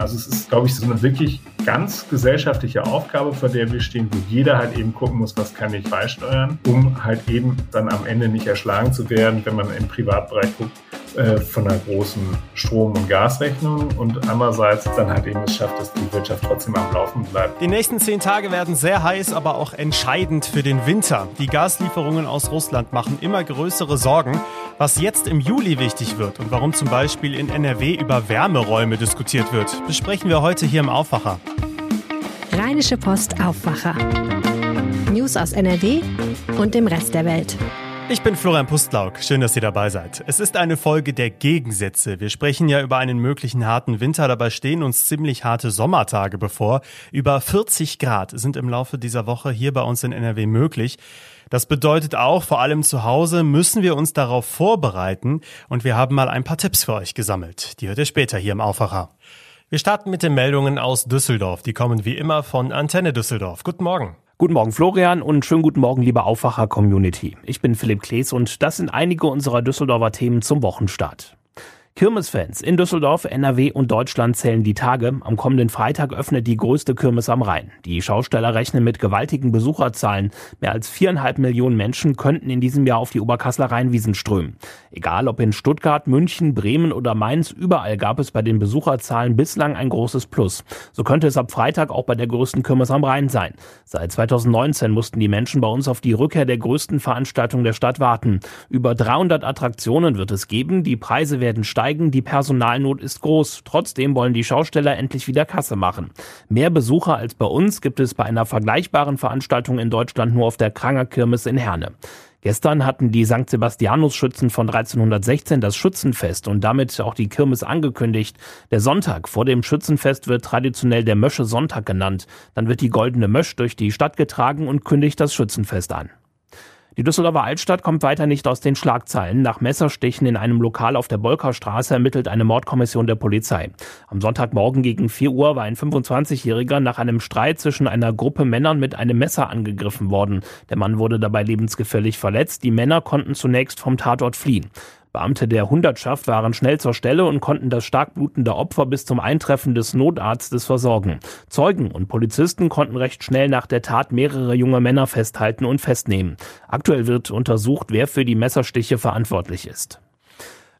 Also es ist, glaube ich, so eine wirklich ganz gesellschaftliche Aufgabe, vor der wir stehen, wo jeder halt eben gucken muss, was kann ich beisteuern, um halt eben dann am Ende nicht erschlagen zu werden, wenn man im Privatbereich guckt, äh, von einer großen Strom- und Gasrechnung und andererseits dann halt eben es schafft, dass die Wirtschaft trotzdem am Laufen bleibt. Die nächsten zehn Tage werden sehr heiß, aber auch entscheidend für den Winter. Die Gaslieferungen aus Russland machen immer größere Sorgen. Was jetzt im Juli wichtig wird und warum zum Beispiel in NRW über Wärmeräume diskutiert wird, besprechen wir heute hier im Aufwacher. Rheinische Post Aufwacher. News aus NRW und dem Rest der Welt. Ich bin Florian Pustlauk. Schön, dass ihr dabei seid. Es ist eine Folge der Gegensätze. Wir sprechen ja über einen möglichen harten Winter. Dabei stehen uns ziemlich harte Sommertage bevor. Über 40 Grad sind im Laufe dieser Woche hier bei uns in NRW möglich. Das bedeutet auch, vor allem zu Hause müssen wir uns darauf vorbereiten. Und wir haben mal ein paar Tipps für euch gesammelt. Die hört ihr später hier im Aufwacher. Wir starten mit den Meldungen aus Düsseldorf. Die kommen wie immer von Antenne Düsseldorf. Guten Morgen. Guten Morgen Florian und schönen guten Morgen liebe Aufwacher-Community. Ich bin Philipp Klees und das sind einige unserer Düsseldorfer Themen zum Wochenstart. Kirmesfans in Düsseldorf, NRW und Deutschland zählen die Tage. Am kommenden Freitag öffnet die größte Kirmes am Rhein. Die Schausteller rechnen mit gewaltigen Besucherzahlen. Mehr als viereinhalb Millionen Menschen könnten in diesem Jahr auf die Oberkassler Rheinwiesen strömen. Egal ob in Stuttgart, München, Bremen oder Mainz, überall gab es bei den Besucherzahlen bislang ein großes Plus. So könnte es ab Freitag auch bei der größten Kirmes am Rhein sein. Seit 2019 mussten die Menschen bei uns auf die Rückkehr der größten Veranstaltung der Stadt warten. Über 300 Attraktionen wird es geben, die Preise werden steigen steigen, die Personalnot ist groß. Trotzdem wollen die Schausteller endlich wieder Kasse machen. Mehr Besucher als bei uns gibt es bei einer vergleichbaren Veranstaltung in Deutschland nur auf der Kranger Kirmes in Herne. Gestern hatten die St. Sebastianus-Schützen von 1316 das Schützenfest und damit auch die Kirmes angekündigt. Der Sonntag vor dem Schützenfest wird traditionell der Mösche Sonntag genannt. Dann wird die goldene Mösch durch die Stadt getragen und kündigt das Schützenfest an. Die Düsseldorfer Altstadt kommt weiter nicht aus den Schlagzeilen. Nach Messerstichen in einem Lokal auf der Bolkerstraße ermittelt eine Mordkommission der Polizei. Am Sonntagmorgen gegen 4 Uhr war ein 25-Jähriger nach einem Streit zwischen einer Gruppe Männern mit einem Messer angegriffen worden. Der Mann wurde dabei lebensgefährlich verletzt. Die Männer konnten zunächst vom Tatort fliehen. Beamte der Hundertschaft waren schnell zur Stelle und konnten das stark blutende Opfer bis zum Eintreffen des Notarztes versorgen. Zeugen und Polizisten konnten recht schnell nach der Tat mehrere junge Männer festhalten und festnehmen. Aktuell wird untersucht, wer für die Messerstiche verantwortlich ist.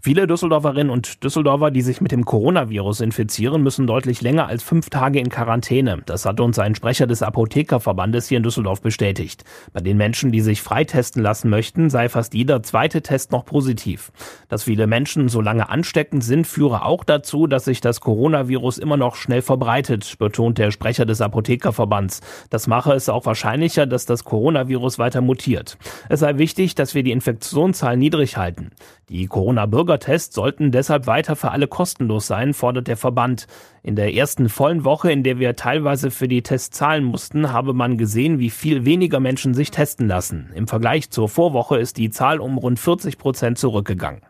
Viele Düsseldorferinnen und Düsseldorfer, die sich mit dem Coronavirus infizieren, müssen deutlich länger als fünf Tage in Quarantäne. Das hat uns ein Sprecher des Apothekerverbandes hier in Düsseldorf bestätigt. Bei den Menschen, die sich freitesten lassen möchten, sei fast jeder zweite Test noch positiv. Dass viele Menschen so lange ansteckend sind, führe auch dazu, dass sich das Coronavirus immer noch schnell verbreitet, betont der Sprecher des Apothekerverbands. Das mache es auch wahrscheinlicher, dass das Coronavirus weiter mutiert. Es sei wichtig, dass wir die Infektionszahlen niedrig halten. Die Corona-Bürger Bürgertests sollten deshalb weiter für alle kostenlos sein, fordert der Verband. In der ersten vollen Woche, in der wir teilweise für die Tests zahlen mussten, habe man gesehen, wie viel weniger Menschen sich testen lassen. Im Vergleich zur Vorwoche ist die Zahl um rund 40 Prozent zurückgegangen.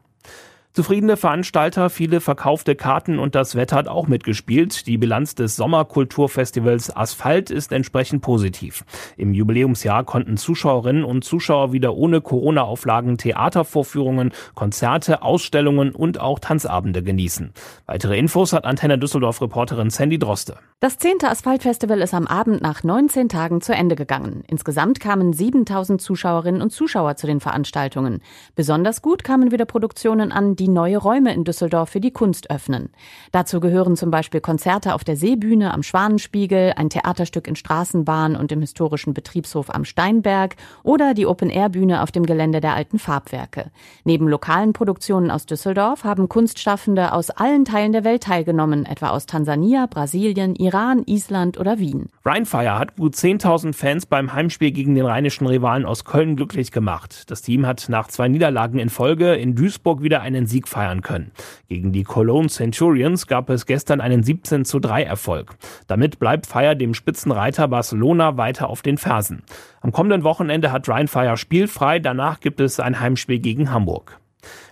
Zufriedene Veranstalter, viele verkaufte Karten und das Wetter hat auch mitgespielt. Die Bilanz des Sommerkulturfestivals Asphalt ist entsprechend positiv. Im Jubiläumsjahr konnten Zuschauerinnen und Zuschauer wieder ohne Corona-Auflagen Theatervorführungen, Konzerte, Ausstellungen und auch Tanzabende genießen. Weitere Infos hat Antenne Düsseldorf-Reporterin Sandy Droste. Das zehnte Asphaltfestival ist am Abend nach 19 Tagen zu Ende gegangen. Insgesamt kamen 7000 Zuschauerinnen und Zuschauer zu den Veranstaltungen. Besonders gut kamen wieder Produktionen an, die neue Räume in Düsseldorf für die Kunst öffnen. Dazu gehören zum Beispiel Konzerte auf der Seebühne am Schwanenspiegel, ein Theaterstück in Straßenbahn und im historischen Betriebshof am Steinberg oder die Open-Air-Bühne auf dem Gelände der alten Farbwerke. Neben lokalen Produktionen aus Düsseldorf haben Kunstschaffende aus allen Teilen der Welt teilgenommen, etwa aus Tansania, Brasilien, Iran, Island oder Wien. Rheinfire hat gut 10.000 Fans beim Heimspiel gegen den rheinischen Rivalen aus Köln glücklich gemacht. Das Team hat nach zwei Niederlagen in Folge in Duisburg wieder einen Sieg feiern können. Gegen die Cologne Centurions gab es gestern einen 17 zu 3 Erfolg. Damit bleibt Fire dem Spitzenreiter Barcelona weiter auf den Fersen. Am kommenden Wochenende hat Rhein Fire spielfrei, danach gibt es ein Heimspiel gegen Hamburg.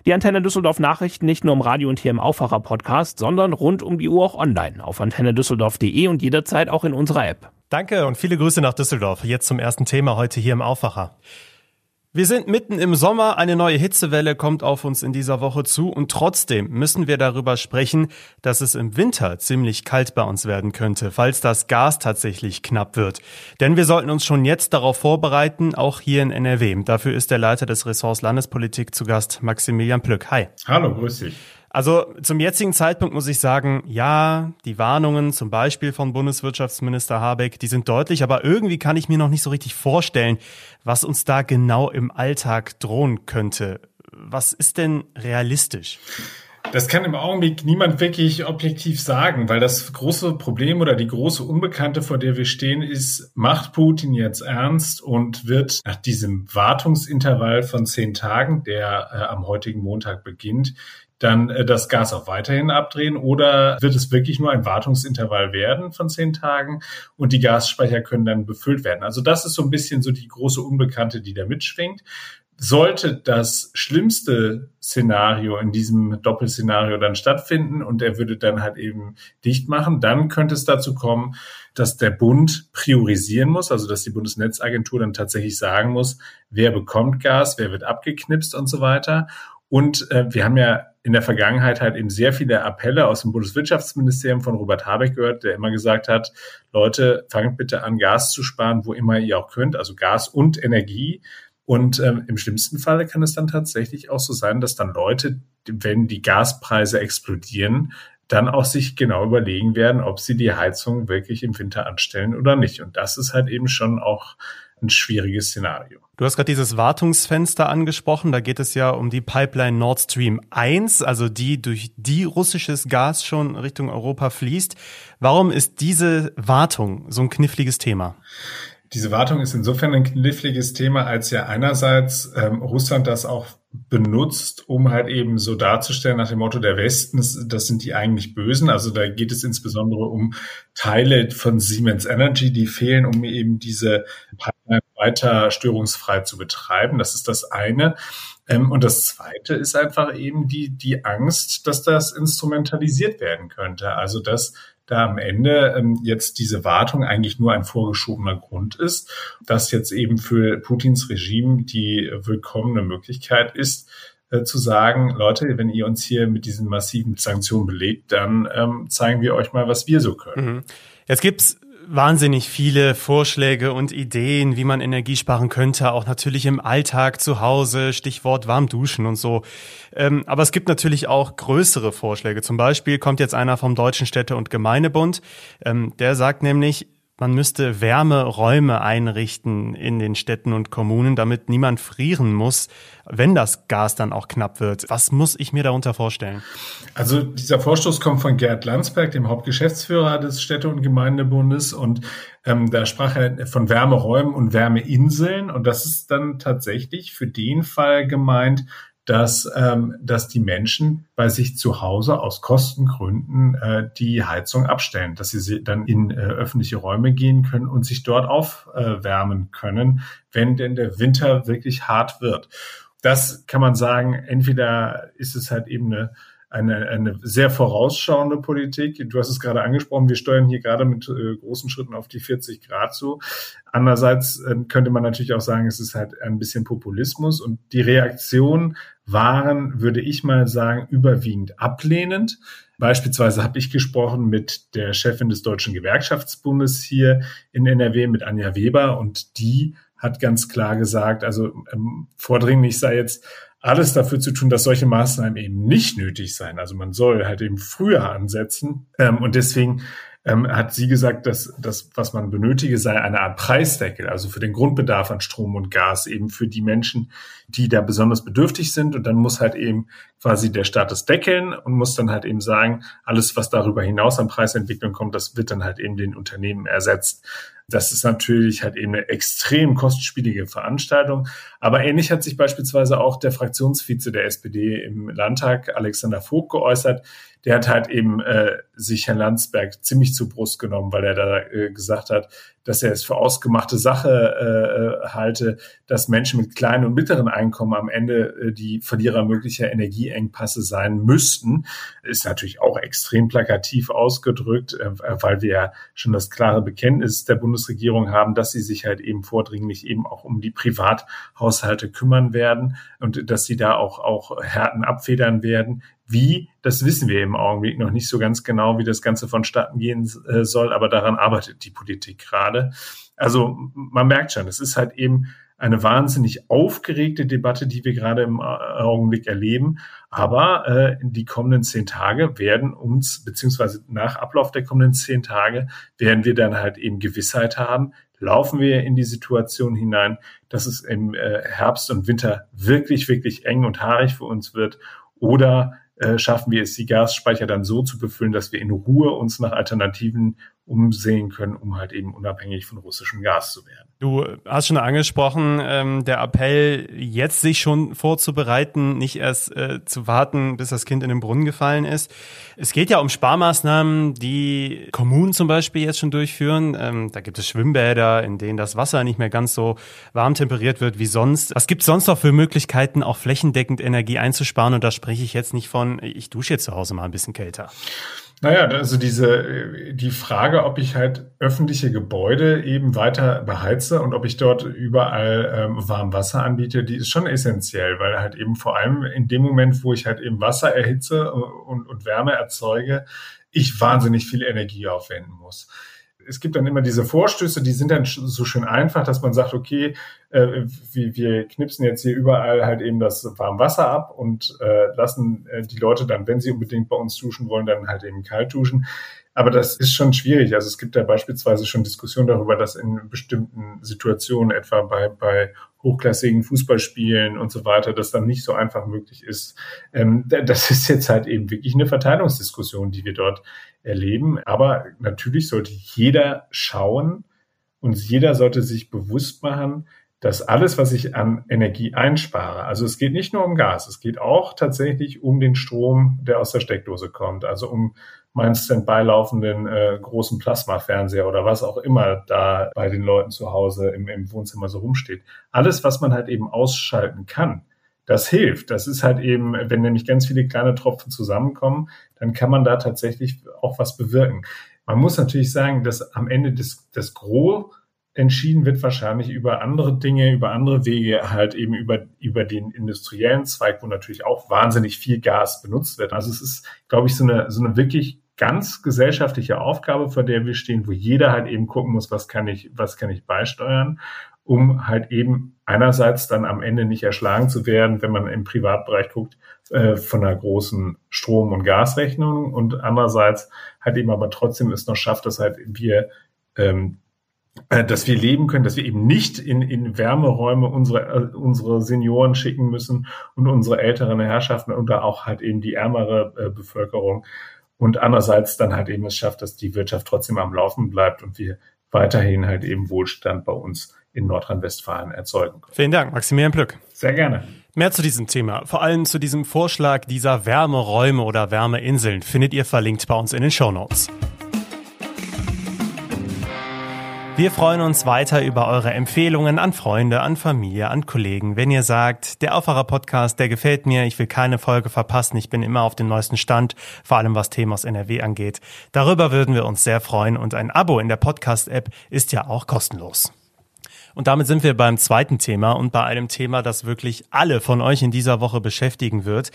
Die Antenne Düsseldorf Nachrichten nicht nur im Radio und hier im Aufwacher Podcast, sondern rund um die Uhr auch online auf antennedüsseldorf.de und jederzeit auch in unserer App. Danke und viele Grüße nach Düsseldorf. Jetzt zum ersten Thema heute hier im Aufwacher. Wir sind mitten im Sommer, eine neue Hitzewelle kommt auf uns in dieser Woche zu und trotzdem müssen wir darüber sprechen, dass es im Winter ziemlich kalt bei uns werden könnte, falls das Gas tatsächlich knapp wird. Denn wir sollten uns schon jetzt darauf vorbereiten, auch hier in NRW. Dafür ist der Leiter des Ressorts Landespolitik zu Gast, Maximilian Plück. Hi. Hallo, grüß dich. Also zum jetzigen Zeitpunkt muss ich sagen, ja, die Warnungen zum Beispiel von Bundeswirtschaftsminister Habeck, die sind deutlich, aber irgendwie kann ich mir noch nicht so richtig vorstellen, was uns da genau im Alltag drohen könnte. Was ist denn realistisch? Das kann im Augenblick niemand wirklich objektiv sagen, weil das große Problem oder die große Unbekannte, vor der wir stehen, ist, macht Putin jetzt ernst und wird nach diesem Wartungsintervall von zehn Tagen, der äh, am heutigen Montag beginnt, dann äh, das Gas auch weiterhin abdrehen oder wird es wirklich nur ein Wartungsintervall werden von zehn Tagen und die Gasspeicher können dann befüllt werden? Also das ist so ein bisschen so die große Unbekannte, die da mitschwingt. Sollte das schlimmste Szenario in diesem Doppelszenario dann stattfinden und er würde dann halt eben dicht machen, dann könnte es dazu kommen, dass der Bund priorisieren muss, also dass die Bundesnetzagentur dann tatsächlich sagen muss, wer bekommt Gas, wer wird abgeknipst und so weiter. Und äh, wir haben ja in der Vergangenheit halt eben sehr viele Appelle aus dem Bundeswirtschaftsministerium von Robert Habeck gehört, der immer gesagt hat, Leute, fangt bitte an, Gas zu sparen, wo immer ihr auch könnt, also Gas und Energie. Und ähm, im schlimmsten Falle kann es dann tatsächlich auch so sein, dass dann Leute, wenn die Gaspreise explodieren, dann auch sich genau überlegen werden, ob sie die Heizung wirklich im Winter anstellen oder nicht. Und das ist halt eben schon auch ein schwieriges Szenario. Du hast gerade dieses Wartungsfenster angesprochen. Da geht es ja um die Pipeline Nord Stream 1, also die durch die russisches Gas schon Richtung Europa fließt. Warum ist diese Wartung so ein kniffliges Thema? Diese Wartung ist insofern ein kniffliges Thema, als ja einerseits ähm, Russland das auch benutzt, um halt eben so darzustellen nach dem Motto der Westen, das sind die eigentlich Bösen. Also da geht es insbesondere um Teile von Siemens Energy, die fehlen, um eben diese Pipeline weiter störungsfrei zu betreiben. Das ist das eine. Ähm, und das zweite ist einfach eben die, die Angst, dass das instrumentalisiert werden könnte. Also dass da am Ende ähm, jetzt diese Wartung eigentlich nur ein vorgeschobener Grund ist, dass jetzt eben für Putins Regime die willkommene Möglichkeit ist, äh, zu sagen, Leute, wenn ihr uns hier mit diesen massiven Sanktionen belegt, dann ähm, zeigen wir euch mal, was wir so können. Mhm. Jetzt gibt's wahnsinnig viele Vorschläge und Ideen, wie man Energie sparen könnte, auch natürlich im Alltag zu Hause, Stichwort warm duschen und so. Ähm, aber es gibt natürlich auch größere Vorschläge. Zum Beispiel kommt jetzt einer vom Deutschen Städte- und Gemeindebund. Ähm, der sagt nämlich, man müsste Wärmeräume einrichten in den Städten und Kommunen, damit niemand frieren muss, wenn das Gas dann auch knapp wird. Was muss ich mir darunter vorstellen? Also dieser Vorstoß kommt von Gerd Landsberg, dem Hauptgeschäftsführer des Städte- und Gemeindebundes. Und ähm, da sprach er von Wärmeräumen und Wärmeinseln. Und das ist dann tatsächlich für den Fall gemeint, dass, ähm, dass die Menschen bei sich zu Hause aus Kostengründen äh, die Heizung abstellen, dass sie dann in äh, öffentliche Räume gehen können und sich dort aufwärmen können, wenn denn der Winter wirklich hart wird. Das kann man sagen, entweder ist es halt eben eine eine, eine sehr vorausschauende Politik. Du hast es gerade angesprochen, wir steuern hier gerade mit äh, großen Schritten auf die 40 Grad zu. Andererseits äh, könnte man natürlich auch sagen, es ist halt ein bisschen Populismus und die Reaktionen waren, würde ich mal sagen, überwiegend ablehnend. Beispielsweise habe ich gesprochen mit der Chefin des Deutschen Gewerkschaftsbundes hier in NRW, mit Anja Weber, und die hat ganz klar gesagt, also ähm, vordringlich sei jetzt alles dafür zu tun, dass solche Maßnahmen eben nicht nötig seien. Also man soll halt eben früher ansetzen. Ähm, und deswegen ähm, hat sie gesagt, dass das, was man benötige, sei eine Art Preisdeckel, also für den Grundbedarf an Strom und Gas, eben für die Menschen, die da besonders bedürftig sind. Und dann muss halt eben quasi der Staat das deckeln und muss dann halt eben sagen, alles, was darüber hinaus an Preisentwicklung kommt, das wird dann halt eben den Unternehmen ersetzt. Das ist natürlich halt eben eine extrem kostspielige Veranstaltung. Aber ähnlich hat sich beispielsweise auch der Fraktionsvize der SPD im Landtag, Alexander Vogt, geäußert. Der hat halt eben äh, sich Herrn Landsberg ziemlich zu Brust genommen, weil er da äh, gesagt hat, dass er es für ausgemachte Sache äh, halte, dass Menschen mit kleinen und mittleren Einkommen am Ende äh, die Verlierer möglicher Energieengpasse sein müssten. Ist natürlich auch extrem plakativ ausgedrückt, äh, weil wir ja schon das klare Bekenntnis der Bundesregierung haben, dass sie sich halt eben vordringlich eben auch um die Privathaushalte kümmern werden und dass sie da auch, auch Härten abfedern werden. Wie, das wissen wir im Augenblick noch nicht so ganz genau, wie das Ganze vonstatten gehen äh, soll, aber daran arbeitet die Politik gerade. Also man merkt schon, es ist halt eben eine wahnsinnig aufgeregte Debatte, die wir gerade im Augenblick erleben. Aber äh, die kommenden zehn Tage werden uns, beziehungsweise nach Ablauf der kommenden zehn Tage, werden wir dann halt eben Gewissheit haben, laufen wir in die Situation hinein, dass es im äh, Herbst und Winter wirklich, wirklich eng und haarig für uns wird oder äh, schaffen wir es, die Gasspeicher dann so zu befüllen, dass wir in Ruhe uns nach Alternativen umsehen können, um halt eben unabhängig von russischem Gas zu werden. Du hast schon angesprochen, ähm, der Appell, jetzt sich schon vorzubereiten, nicht erst äh, zu warten, bis das Kind in den Brunnen gefallen ist. Es geht ja um Sparmaßnahmen, die Kommunen zum Beispiel jetzt schon durchführen. Ähm, da gibt es Schwimmbäder, in denen das Wasser nicht mehr ganz so warm temperiert wird wie sonst. Was gibt es sonst noch für Möglichkeiten, auch flächendeckend Energie einzusparen? Und da spreche ich jetzt nicht von, ich dusche jetzt zu Hause mal ein bisschen kälter. Naja, also diese, die Frage, ob ich halt öffentliche Gebäude eben weiter beheize und ob ich dort überall ähm, warm Wasser anbiete, die ist schon essentiell, weil halt eben vor allem in dem Moment, wo ich halt eben Wasser erhitze und, und Wärme erzeuge, ich wahnsinnig viel Energie aufwenden muss es gibt dann immer diese Vorstöße, die sind dann so schön einfach, dass man sagt, okay, äh, wir, wir knipsen jetzt hier überall halt eben das warme Wasser ab und äh, lassen äh, die Leute dann, wenn sie unbedingt bei uns duschen wollen, dann halt eben kalt duschen. Aber das ist schon schwierig. Also es gibt ja beispielsweise schon Diskussionen darüber, dass in bestimmten Situationen, etwa bei, bei hochklassigen Fußballspielen und so weiter, das dann nicht so einfach möglich ist. Ähm, das ist jetzt halt eben wirklich eine Verteilungsdiskussion, die wir dort erleben. Aber natürlich sollte jeder schauen und jeder sollte sich bewusst machen, dass alles, was ich an Energie einspare, also es geht nicht nur um Gas, es geht auch tatsächlich um den Strom, der aus der Steckdose kommt, also um meinen Standby laufenden äh, großen Plasmafernseher oder was auch immer da bei den Leuten zu Hause im, im Wohnzimmer so rumsteht. Alles, was man halt eben ausschalten kann, das hilft. Das ist halt eben, wenn nämlich ganz viele kleine Tropfen zusammenkommen, dann kann man da tatsächlich auch was bewirken. Man muss natürlich sagen, dass am Ende des, des Gros entschieden wird wahrscheinlich über andere Dinge, über andere Wege, halt eben über, über den industriellen Zweig, wo natürlich auch wahnsinnig viel Gas benutzt wird. Also es ist, glaube ich, so eine, so eine wirklich ganz gesellschaftliche Aufgabe, vor der wir stehen, wo jeder halt eben gucken muss, was kann ich, was kann ich beisteuern, um halt eben einerseits dann am Ende nicht erschlagen zu werden, wenn man im Privatbereich guckt, äh, von einer großen Strom- und Gasrechnung und andererseits halt eben aber trotzdem es noch schafft, dass halt wir ähm, äh, dass wir leben können, dass wir eben nicht in, in Wärmeräume unsere, äh, unsere Senioren schicken müssen und unsere älteren Herrschaften und da auch halt eben die ärmere äh, Bevölkerung. Und andererseits dann halt eben es schafft, dass die Wirtschaft trotzdem am Laufen bleibt und wir weiterhin halt eben Wohlstand bei uns in Nordrhein-Westfalen erzeugen können. Vielen Dank, Maximilian Plück. Sehr gerne. Mehr zu diesem Thema, vor allem zu diesem Vorschlag dieser Wärmeräume oder Wärmeinseln, findet ihr verlinkt bei uns in den Show Notes. Wir freuen uns weiter über eure Empfehlungen an Freunde, an Familie, an Kollegen. Wenn ihr sagt, der Aufwacher Podcast, der gefällt mir, ich will keine Folge verpassen, ich bin immer auf dem neuesten Stand, vor allem was Themen aus NRW angeht. Darüber würden wir uns sehr freuen und ein Abo in der Podcast-App ist ja auch kostenlos. Und damit sind wir beim zweiten Thema und bei einem Thema, das wirklich alle von euch in dieser Woche beschäftigen wird.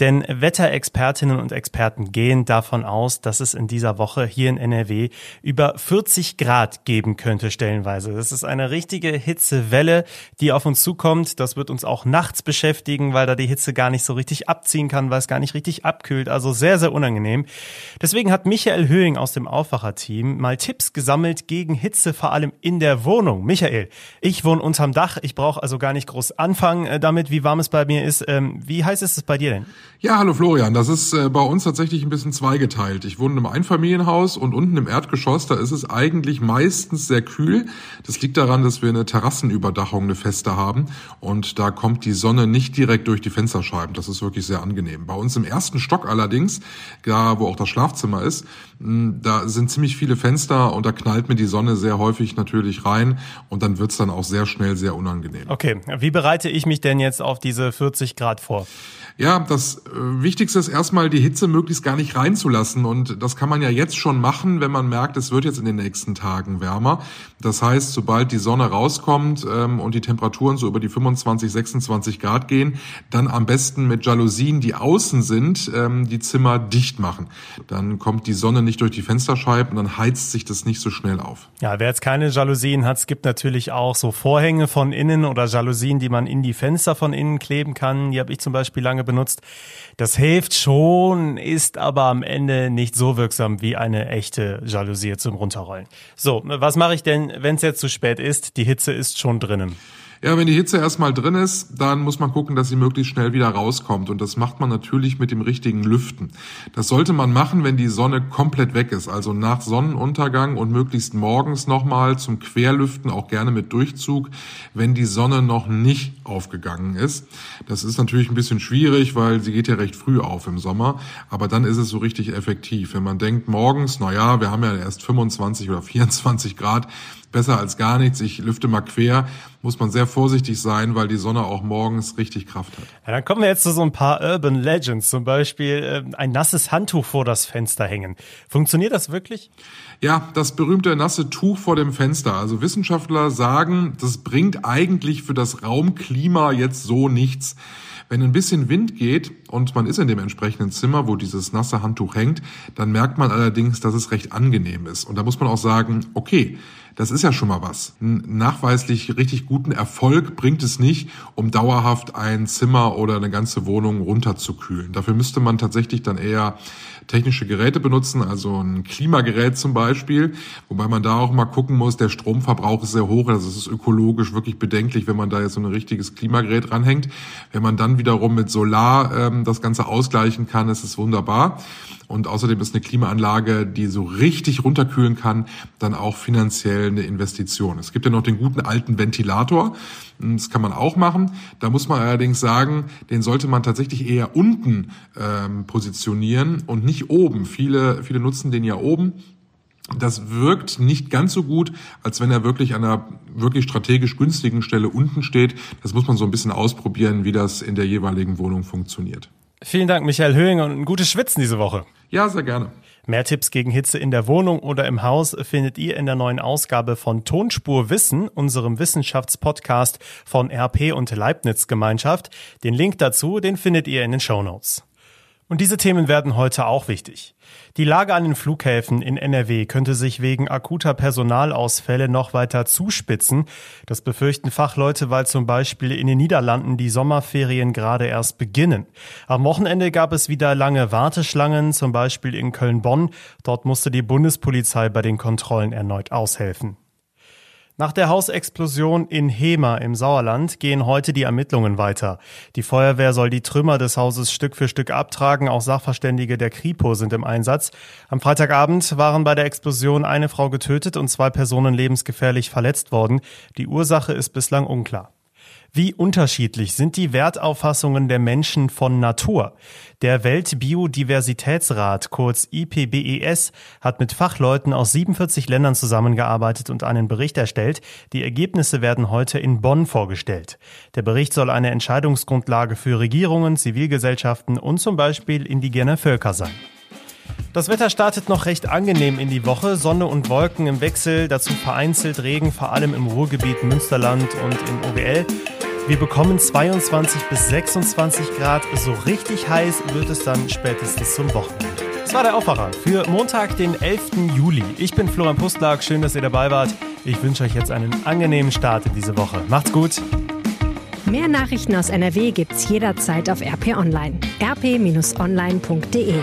Denn Wetterexpertinnen und Experten gehen davon aus, dass es in dieser Woche hier in NRW über 40 Grad geben könnte stellenweise. Das ist eine richtige Hitzewelle, die auf uns zukommt. Das wird uns auch nachts beschäftigen, weil da die Hitze gar nicht so richtig abziehen kann, weil es gar nicht richtig abkühlt. Also sehr, sehr unangenehm. Deswegen hat Michael Höhing aus dem Aufwacherteam mal Tipps gesammelt gegen Hitze, vor allem in der Wohnung. Michael, Ich wohne unterm Dach. Ich brauche also gar nicht groß anfangen äh, damit, wie warm es bei mir ist. Ähm, wie heiß ist es bei dir denn? Ja, hallo Florian. Das ist äh, bei uns tatsächlich ein bisschen zweigeteilt. Ich wohne im Einfamilienhaus und unten im Erdgeschoss, da ist es eigentlich meistens sehr kühl. Das liegt daran, dass wir eine Terrassenüberdachung, eine feste haben und da kommt die Sonne nicht direkt durch die Fensterscheiben. Das ist wirklich sehr angenehm. Bei uns im ersten Stock allerdings, da wo auch das Schlafzimmer ist, da sind ziemlich viele Fenster und da knallt mir die Sonne sehr häufig natürlich rein und dann wird's dann auch sehr schnell sehr unangenehm. Okay, wie bereite ich mich denn jetzt auf diese 40 Grad vor? Ja, das äh, Wichtigste ist erstmal die Hitze möglichst gar nicht reinzulassen und das kann man ja jetzt schon machen, wenn man merkt, es wird jetzt in den nächsten Tagen wärmer. Das heißt, sobald die Sonne rauskommt ähm, und die Temperaturen so über die 25, 26 Grad gehen, dann am besten mit Jalousien, die außen sind, ähm, die Zimmer dicht machen. Dann kommt die Sonne nicht durch die Fensterscheiben und dann heizt sich das nicht so schnell auf. Ja, wer jetzt keine Jalousien hat, es gibt natürlich auch so Vorhänge von innen oder Jalousien, die man in die Fenster von innen kleben kann. Die habe ich zum Beispiel lange benutzt. Das hilft schon, ist aber am Ende nicht so wirksam wie eine echte Jalousie zum Runterrollen. So, was mache ich denn, wenn es jetzt zu spät ist? Die Hitze ist schon drinnen. Ja, wenn die Hitze erstmal drin ist, dann muss man gucken, dass sie möglichst schnell wieder rauskommt. Und das macht man natürlich mit dem richtigen Lüften. Das sollte man machen, wenn die Sonne komplett weg ist. Also nach Sonnenuntergang und möglichst morgens nochmal zum Querlüften, auch gerne mit Durchzug, wenn die Sonne noch nicht aufgegangen ist. Das ist natürlich ein bisschen schwierig, weil sie geht ja recht früh auf im Sommer. Aber dann ist es so richtig effektiv. Wenn man denkt morgens, na ja, wir haben ja erst 25 oder 24 Grad, besser als gar nichts. Ich lüfte mal quer, muss man sehr vorsichtig sein, weil die Sonne auch morgens richtig Kraft hat. Ja, dann kommen wir jetzt zu so ein paar Urban Legends, zum Beispiel äh, ein nasses Handtuch vor das Fenster hängen. Funktioniert das wirklich? Ja, das berühmte nasse Tuch vor dem Fenster. Also Wissenschaftler sagen, das bringt eigentlich für das Raumklima jetzt so nichts. Wenn ein bisschen Wind geht und man ist in dem entsprechenden Zimmer, wo dieses nasse Handtuch hängt, dann merkt man allerdings, dass es recht angenehm ist. Und da muss man auch sagen, okay, das ist ja schon mal was. Einen nachweislich richtig guten Erfolg bringt es nicht, um dauerhaft ein Zimmer oder eine ganze Wohnung runterzukühlen. Dafür müsste man tatsächlich dann eher technische Geräte benutzen, also ein Klimagerät zum Beispiel, wobei man da auch mal gucken muss, der Stromverbrauch ist sehr hoch, also es ist ökologisch wirklich bedenklich, wenn man da jetzt so ein richtiges Klimagerät ranhängt. Wenn man dann wiederum mit Solar ähm, das Ganze ausgleichen kann, ist es wunderbar. Und außerdem ist eine Klimaanlage, die so richtig runterkühlen kann, dann auch finanziell eine Investition. Es gibt ja noch den guten alten Ventilator. Das kann man auch machen. Da muss man allerdings sagen, den sollte man tatsächlich eher unten ähm, positionieren und nicht oben. Viele, viele nutzen den ja oben. Das wirkt nicht ganz so gut, als wenn er wirklich an einer wirklich strategisch günstigen Stelle unten steht. Das muss man so ein bisschen ausprobieren, wie das in der jeweiligen Wohnung funktioniert. Vielen Dank, Michael Höhing, und ein gutes Schwitzen diese Woche. Ja, sehr gerne. Mehr Tipps gegen Hitze in der Wohnung oder im Haus findet ihr in der neuen Ausgabe von Tonspur Wissen, unserem Wissenschaftspodcast von RP und Leibniz Gemeinschaft. Den Link dazu, den findet ihr in den Show Notes. Und diese Themen werden heute auch wichtig. Die Lage an den Flughäfen in NRW könnte sich wegen akuter Personalausfälle noch weiter zuspitzen. Das befürchten Fachleute, weil zum Beispiel in den Niederlanden die Sommerferien gerade erst beginnen. Am Wochenende gab es wieder lange Warteschlangen, zum Beispiel in Köln-Bonn. Dort musste die Bundespolizei bei den Kontrollen erneut aushelfen. Nach der Hausexplosion in Hema im Sauerland gehen heute die Ermittlungen weiter. Die Feuerwehr soll die Trümmer des Hauses Stück für Stück abtragen. Auch Sachverständige der Kripo sind im Einsatz. Am Freitagabend waren bei der Explosion eine Frau getötet und zwei Personen lebensgefährlich verletzt worden. Die Ursache ist bislang unklar. Wie unterschiedlich sind die Wertauffassungen der Menschen von Natur? Der Weltbiodiversitätsrat, kurz IPBES, hat mit Fachleuten aus 47 Ländern zusammengearbeitet und einen Bericht erstellt. Die Ergebnisse werden heute in Bonn vorgestellt. Der Bericht soll eine Entscheidungsgrundlage für Regierungen, Zivilgesellschaften und zum Beispiel indigene Völker sein. Das Wetter startet noch recht angenehm in die Woche. Sonne und Wolken im Wechsel, dazu vereinzelt Regen, vor allem im Ruhrgebiet Münsterland und in OWL. Wir bekommen 22 bis 26 Grad. So richtig heiß wird es dann spätestens zum Wochenende. Das war der Aufwacher für Montag, den 11. Juli. Ich bin Florian Pustlag. Schön, dass ihr dabei wart. Ich wünsche euch jetzt einen angenehmen Start in diese Woche. Macht's gut. Mehr Nachrichten aus NRW gibt's jederzeit auf RP Online. rp-online.de